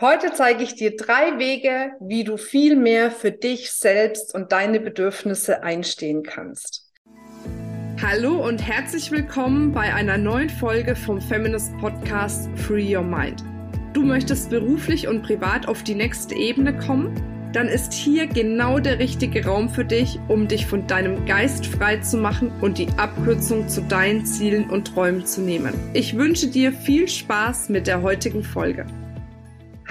Heute zeige ich dir drei Wege, wie du viel mehr für dich selbst und deine Bedürfnisse einstehen kannst. Hallo und herzlich willkommen bei einer neuen Folge vom Feminist Podcast Free Your Mind. Du möchtest beruflich und privat auf die nächste Ebene kommen? Dann ist hier genau der richtige Raum für dich, um dich von deinem Geist frei zu machen und die Abkürzung zu deinen Zielen und Träumen zu nehmen. Ich wünsche dir viel Spaß mit der heutigen Folge.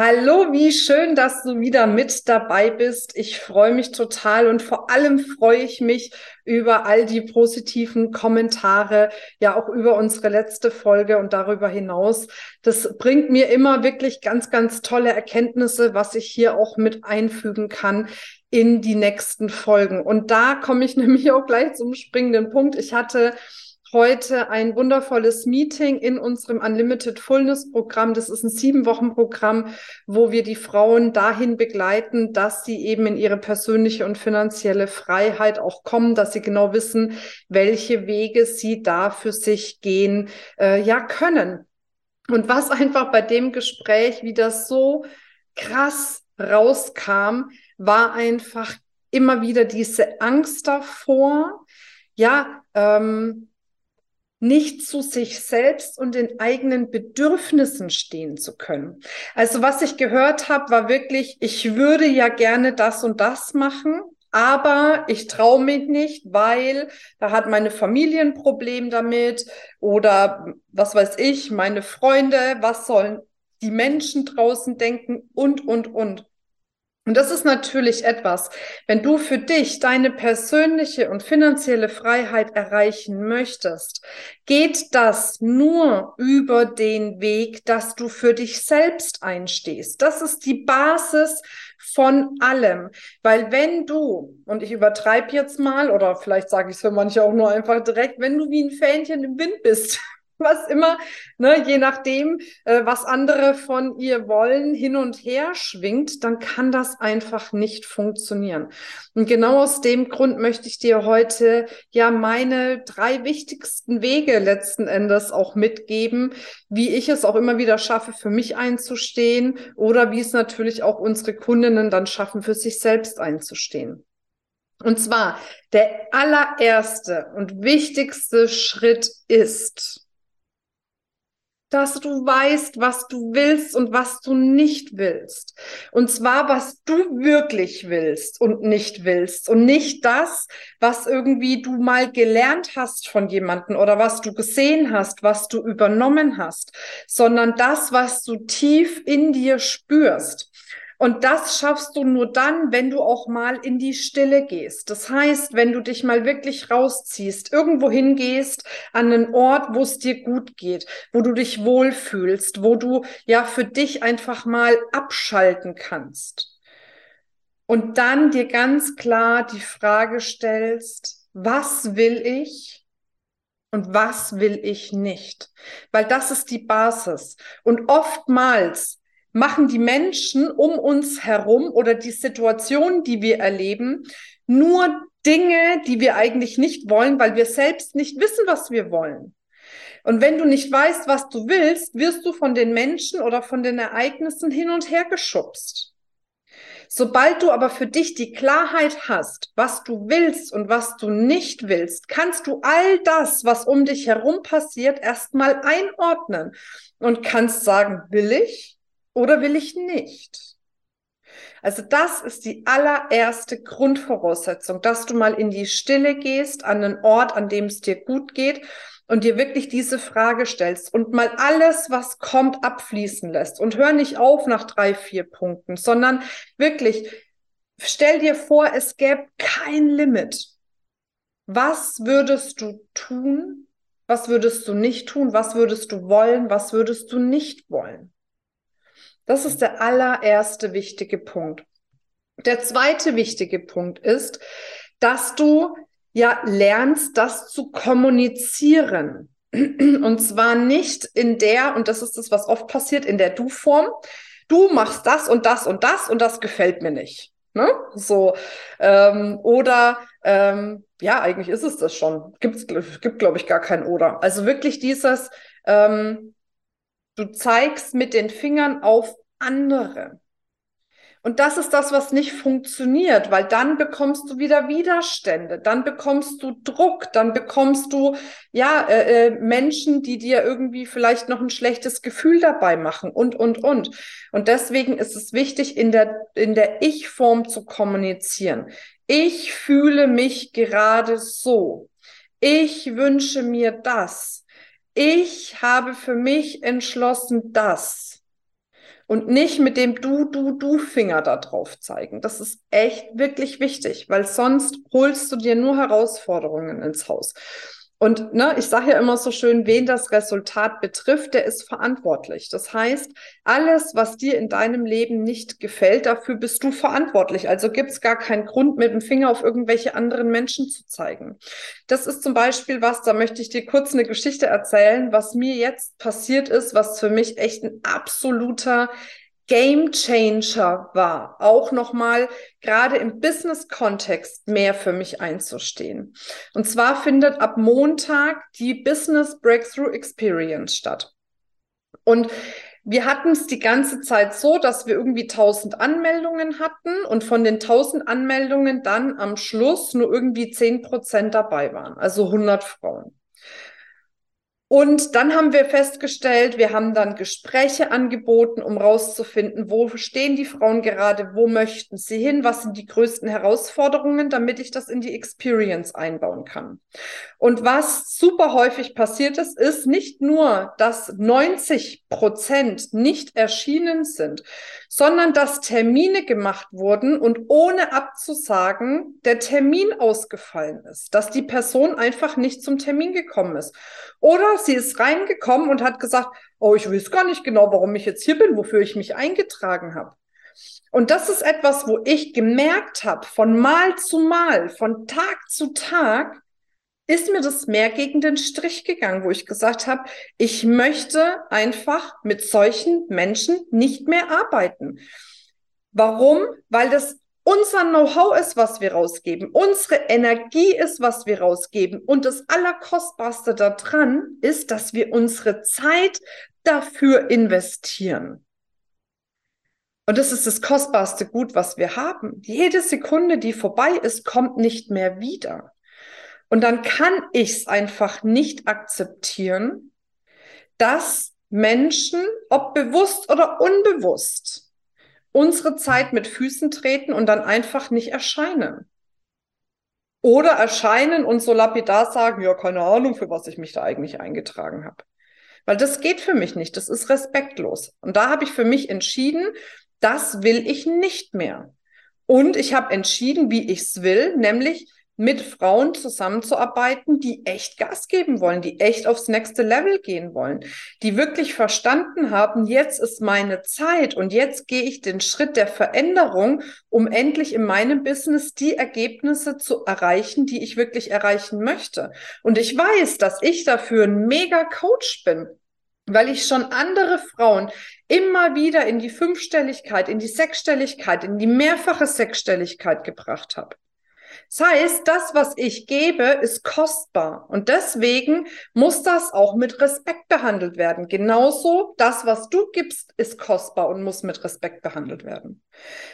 Hallo, wie schön, dass du wieder mit dabei bist. Ich freue mich total und vor allem freue ich mich über all die positiven Kommentare, ja auch über unsere letzte Folge und darüber hinaus. Das bringt mir immer wirklich ganz, ganz tolle Erkenntnisse, was ich hier auch mit einfügen kann in die nächsten Folgen. Und da komme ich nämlich auch gleich zum springenden Punkt. Ich hatte heute ein wundervolles Meeting in unserem Unlimited Fullness Programm. Das ist ein sieben Wochen Programm, wo wir die Frauen dahin begleiten, dass sie eben in ihre persönliche und finanzielle Freiheit auch kommen, dass sie genau wissen, welche Wege sie da für sich gehen, äh, ja, können. Und was einfach bei dem Gespräch wieder so krass rauskam, war einfach immer wieder diese Angst davor, ja, ähm, nicht zu sich selbst und den eigenen Bedürfnissen stehen zu können. Also was ich gehört habe, war wirklich, ich würde ja gerne das und das machen, aber ich traue mich nicht, weil da hat meine Familie ein Problem damit oder was weiß ich, meine Freunde, was sollen die Menschen draußen denken und, und, und. Und das ist natürlich etwas, wenn du für dich deine persönliche und finanzielle Freiheit erreichen möchtest, geht das nur über den Weg, dass du für dich selbst einstehst. Das ist die Basis von allem. Weil wenn du, und ich übertreibe jetzt mal, oder vielleicht sage ich es für manche auch nur einfach direkt, wenn du wie ein Fähnchen im Wind bist, was immer, ne, je nachdem, äh, was andere von ihr wollen, hin und her schwingt, dann kann das einfach nicht funktionieren. Und genau aus dem Grund möchte ich dir heute ja meine drei wichtigsten Wege letzten Endes auch mitgeben, wie ich es auch immer wieder schaffe, für mich einzustehen oder wie es natürlich auch unsere Kundinnen dann schaffen, für sich selbst einzustehen. Und zwar der allererste und wichtigste Schritt ist, dass du weißt, was du willst und was du nicht willst. Und zwar, was du wirklich willst und nicht willst. Und nicht das, was irgendwie du mal gelernt hast von jemandem oder was du gesehen hast, was du übernommen hast, sondern das, was du tief in dir spürst. Und das schaffst du nur dann, wenn du auch mal in die Stille gehst. Das heißt, wenn du dich mal wirklich rausziehst, irgendwo hingehst, an einen Ort, wo es dir gut geht, wo du dich wohlfühlst, wo du ja für dich einfach mal abschalten kannst. Und dann dir ganz klar die Frage stellst, was will ich? Und was will ich nicht? Weil das ist die Basis. Und oftmals machen die Menschen um uns herum oder die Situation, die wir erleben, nur Dinge, die wir eigentlich nicht wollen, weil wir selbst nicht wissen, was wir wollen. Und wenn du nicht weißt, was du willst, wirst du von den Menschen oder von den Ereignissen hin und her geschubst. Sobald du aber für dich die Klarheit hast, was du willst und was du nicht willst, kannst du all das, was um dich herum passiert, erstmal einordnen und kannst sagen, will ich oder will ich nicht? Also das ist die allererste Grundvoraussetzung, dass du mal in die Stille gehst, an einen Ort, an dem es dir gut geht und dir wirklich diese Frage stellst und mal alles, was kommt, abfließen lässt. Und hör nicht auf nach drei, vier Punkten, sondern wirklich stell dir vor, es gäbe kein Limit. Was würdest du tun? Was würdest du nicht tun? Was würdest du wollen? Was würdest du nicht wollen? Das ist der allererste wichtige Punkt. Der zweite wichtige Punkt ist, dass du ja lernst, das zu kommunizieren. Und zwar nicht in der, und das ist das, was oft passiert, in der Du-Form. Du machst das und das und das und das gefällt mir nicht. Ne? So. Ähm, oder ähm, ja, eigentlich ist es das schon. Gibt's, gibt, glaube ich, gar kein Oder. Also wirklich dieses, ähm, du zeigst mit den Fingern auf andere. Und das ist das, was nicht funktioniert, weil dann bekommst du wieder Widerstände, dann bekommst du Druck, dann bekommst du ja äh, äh, Menschen, die dir irgendwie vielleicht noch ein schlechtes Gefühl dabei machen und und und. Und deswegen ist es wichtig, in der in der Ich-Form zu kommunizieren. Ich fühle mich gerade so. Ich wünsche mir das. Ich habe für mich entschlossen das und nicht mit dem Du, Du, Du-Finger da drauf zeigen. Das ist echt wirklich wichtig, weil sonst holst du dir nur Herausforderungen ins Haus. Und ne, ich sage ja immer so schön, wen das Resultat betrifft, der ist verantwortlich. Das heißt, alles, was dir in deinem Leben nicht gefällt, dafür bist du verantwortlich. Also gibt es gar keinen Grund, mit dem Finger auf irgendwelche anderen Menschen zu zeigen. Das ist zum Beispiel was, da möchte ich dir kurz eine Geschichte erzählen, was mir jetzt passiert ist, was für mich echt ein absoluter Game Changer war, auch nochmal gerade im Business-Kontext mehr für mich einzustehen. Und zwar findet ab Montag die Business Breakthrough Experience statt. Und wir hatten es die ganze Zeit so, dass wir irgendwie 1000 Anmeldungen hatten und von den 1000 Anmeldungen dann am Schluss nur irgendwie 10 Prozent dabei waren, also 100 Frauen. Und dann haben wir festgestellt, wir haben dann Gespräche angeboten, um rauszufinden, wo stehen die Frauen gerade, wo möchten sie hin, was sind die größten Herausforderungen, damit ich das in die Experience einbauen kann. Und was super häufig passiert ist, ist nicht nur, dass 90 Prozent nicht erschienen sind, sondern dass Termine gemacht wurden und ohne abzusagen der Termin ausgefallen ist, dass die Person einfach nicht zum Termin gekommen ist. Oder sie ist reingekommen und hat gesagt, oh, ich weiß gar nicht genau, warum ich jetzt hier bin, wofür ich mich eingetragen habe. Und das ist etwas, wo ich gemerkt habe, von Mal zu Mal, von Tag zu Tag, ist mir das mehr gegen den Strich gegangen, wo ich gesagt habe, ich möchte einfach mit solchen Menschen nicht mehr arbeiten. Warum? Weil das unser Know-how ist, was wir rausgeben, unsere Energie ist, was wir rausgeben. Und das Allerkostbarste daran ist, dass wir unsere Zeit dafür investieren. Und das ist das kostbarste Gut, was wir haben. Jede Sekunde, die vorbei ist, kommt nicht mehr wieder. Und dann kann ich es einfach nicht akzeptieren, dass Menschen, ob bewusst oder unbewusst, unsere Zeit mit Füßen treten und dann einfach nicht erscheinen. Oder erscheinen und so lapidar sagen, ja, keine Ahnung, für was ich mich da eigentlich eingetragen habe. Weil das geht für mich nicht, das ist respektlos. Und da habe ich für mich entschieden, das will ich nicht mehr. Und ich habe entschieden, wie ich es will, nämlich mit Frauen zusammenzuarbeiten, die echt Gas geben wollen, die echt aufs nächste Level gehen wollen, die wirklich verstanden haben, jetzt ist meine Zeit und jetzt gehe ich den Schritt der Veränderung, um endlich in meinem Business die Ergebnisse zu erreichen, die ich wirklich erreichen möchte. Und ich weiß, dass ich dafür ein mega Coach bin weil ich schon andere Frauen immer wieder in die Fünfstelligkeit, in die Sechsstelligkeit, in die mehrfache Sechsstelligkeit gebracht habe. Das heißt, das, was ich gebe, ist kostbar. Und deswegen muss das auch mit Respekt behandelt werden. Genauso, das, was du gibst, ist kostbar und muss mit Respekt behandelt werden.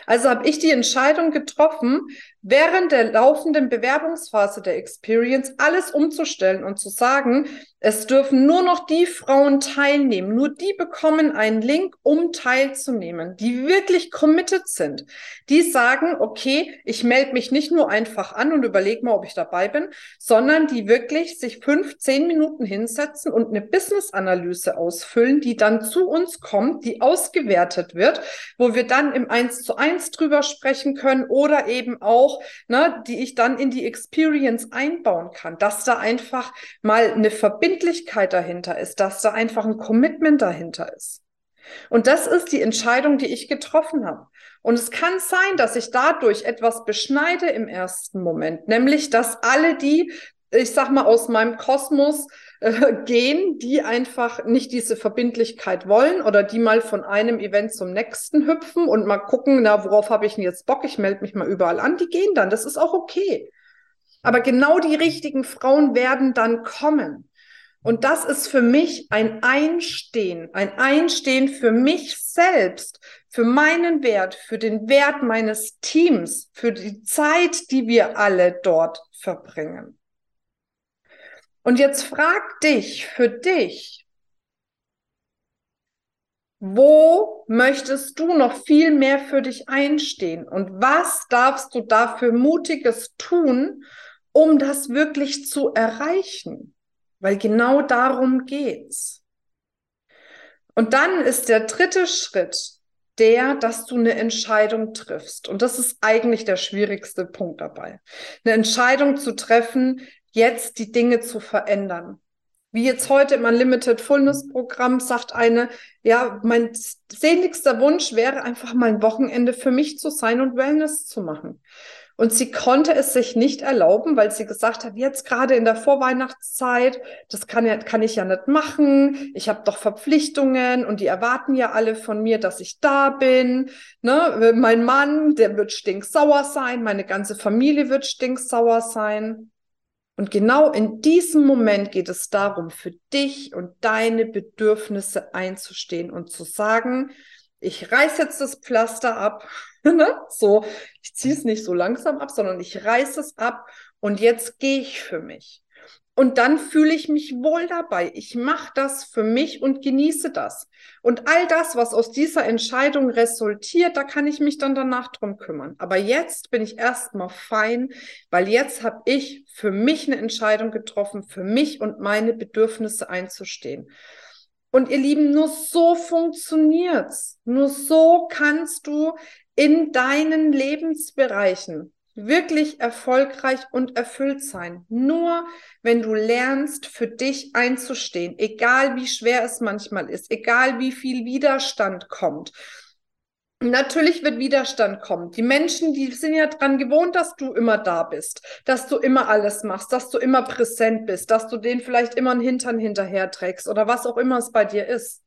Also habe ich die Entscheidung getroffen, während der laufenden Bewerbungsphase der Experience alles umzustellen und zu sagen, es dürfen nur noch die Frauen teilnehmen, nur die bekommen einen Link, um teilzunehmen, die wirklich committed sind, die sagen, okay, ich melde mich nicht nur einfach an und überlege mal, ob ich dabei bin, sondern die wirklich sich fünf, zehn Minuten hinsetzen und eine Business-Analyse ausfüllen, die dann zu uns kommt, die ausgewertet wird, wo wir dann im Eins zu eins drüber sprechen können oder eben auch, ne, die ich dann in die Experience einbauen kann, dass da einfach mal eine Verbindlichkeit dahinter ist, dass da einfach ein Commitment dahinter ist. Und das ist die Entscheidung, die ich getroffen habe. Und es kann sein, dass ich dadurch etwas beschneide im ersten Moment, nämlich dass alle die, ich sag mal, aus meinem Kosmos äh, gehen, die einfach nicht diese Verbindlichkeit wollen oder die mal von einem Event zum nächsten hüpfen und mal gucken, na, worauf habe ich denn jetzt Bock? Ich melde mich mal überall an. Die gehen dann. Das ist auch okay. Aber genau die richtigen Frauen werden dann kommen. Und das ist für mich ein Einstehen, ein Einstehen für mich selbst, für meinen Wert, für den Wert meines Teams, für die Zeit, die wir alle dort verbringen. Und jetzt frag dich für dich, wo möchtest du noch viel mehr für dich einstehen? Und was darfst du dafür Mutiges tun, um das wirklich zu erreichen? weil genau darum geht's. Und dann ist der dritte Schritt der, dass du eine Entscheidung triffst. Und das ist eigentlich der schwierigste Punkt dabei. Eine Entscheidung zu treffen, jetzt die Dinge zu verändern. Wie jetzt heute im Unlimited Fullness Programm sagt eine, ja, mein sehnlichster Wunsch wäre einfach mal ein Wochenende für mich zu sein und Wellness zu machen. Und sie konnte es sich nicht erlauben, weil sie gesagt hat, jetzt gerade in der Vorweihnachtszeit, das kann, ja, kann ich ja nicht machen. Ich habe doch Verpflichtungen und die erwarten ja alle von mir, dass ich da bin. Ne? Mein Mann, der wird stinksauer sein, meine ganze Familie wird stinksauer sein. Und genau in diesem Moment geht es darum, für dich und deine Bedürfnisse einzustehen und zu sagen, ich reiß jetzt das Pflaster ab ne? So, ich ziehe es nicht so langsam ab, sondern ich reiße es ab und jetzt gehe ich für mich. Und dann fühle ich mich wohl dabei. Ich mache das für mich und genieße das. Und all das, was aus dieser Entscheidung resultiert, da kann ich mich dann danach drum kümmern. Aber jetzt bin ich erstmal fein, weil jetzt habe ich für mich eine Entscheidung getroffen, für mich und meine Bedürfnisse einzustehen. Und ihr Lieben, nur so funktioniert's. Nur so kannst du in deinen Lebensbereichen wirklich erfolgreich und erfüllt sein. Nur wenn du lernst, für dich einzustehen, egal wie schwer es manchmal ist, egal wie viel Widerstand kommt. Natürlich wird Widerstand kommen. Die Menschen, die sind ja dran gewohnt, dass du immer da bist, dass du immer alles machst, dass du immer präsent bist, dass du denen vielleicht immer einen Hintern hinterher trägst oder was auch immer es bei dir ist.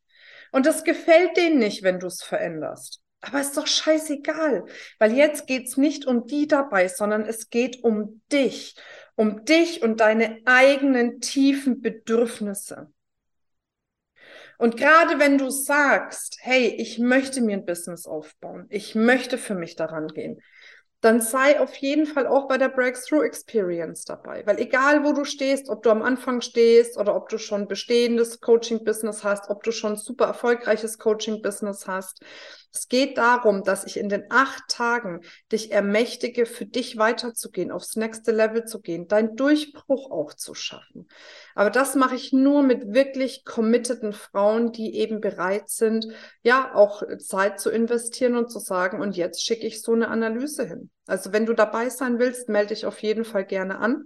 Und das gefällt denen nicht, wenn du es veränderst. Aber ist doch scheißegal, weil jetzt geht's nicht um die dabei, sondern es geht um dich, um dich und deine eigenen tiefen Bedürfnisse. Und gerade wenn du sagst, hey, ich möchte mir ein Business aufbauen, ich möchte für mich daran gehen, dann sei auf jeden Fall auch bei der Breakthrough Experience dabei. Weil egal, wo du stehst, ob du am Anfang stehst oder ob du schon bestehendes Coaching-Business hast, ob du schon super erfolgreiches Coaching-Business hast, es geht darum, dass ich in den acht Tagen dich ermächtige, für dich weiterzugehen, aufs nächste Level zu gehen, deinen Durchbruch auch zu schaffen. Aber das mache ich nur mit wirklich committeden Frauen, die eben bereit sind, ja, auch Zeit zu investieren und zu sagen, und jetzt schicke ich so eine Analyse hin. Also wenn du dabei sein willst, melde dich auf jeden Fall gerne an.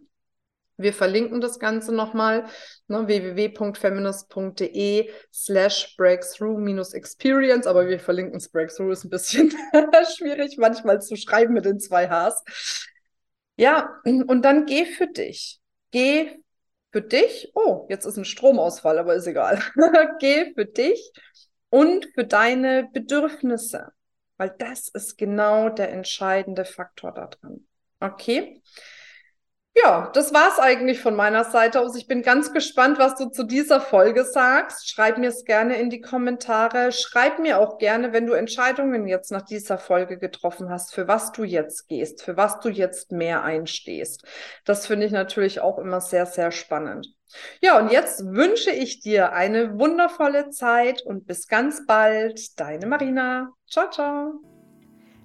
Wir verlinken das Ganze nochmal, ne, www.feminist.de slash breakthrough-experience, aber wir verlinken es Breakthrough, ist ein bisschen schwierig manchmal zu schreiben mit den zwei Hs. Ja, und dann geh für dich. Geh für dich. Oh, jetzt ist ein Stromausfall, aber ist egal. geh für dich und für deine Bedürfnisse, weil das ist genau der entscheidende Faktor daran. Okay? Ja, das war's eigentlich von meiner Seite aus. Ich bin ganz gespannt, was du zu dieser Folge sagst. Schreib mir es gerne in die Kommentare. Schreib mir auch gerne, wenn du Entscheidungen jetzt nach dieser Folge getroffen hast, für was du jetzt gehst, für was du jetzt mehr einstehst. Das finde ich natürlich auch immer sehr, sehr spannend. Ja, und jetzt wünsche ich dir eine wundervolle Zeit und bis ganz bald. Deine Marina. Ciao, ciao.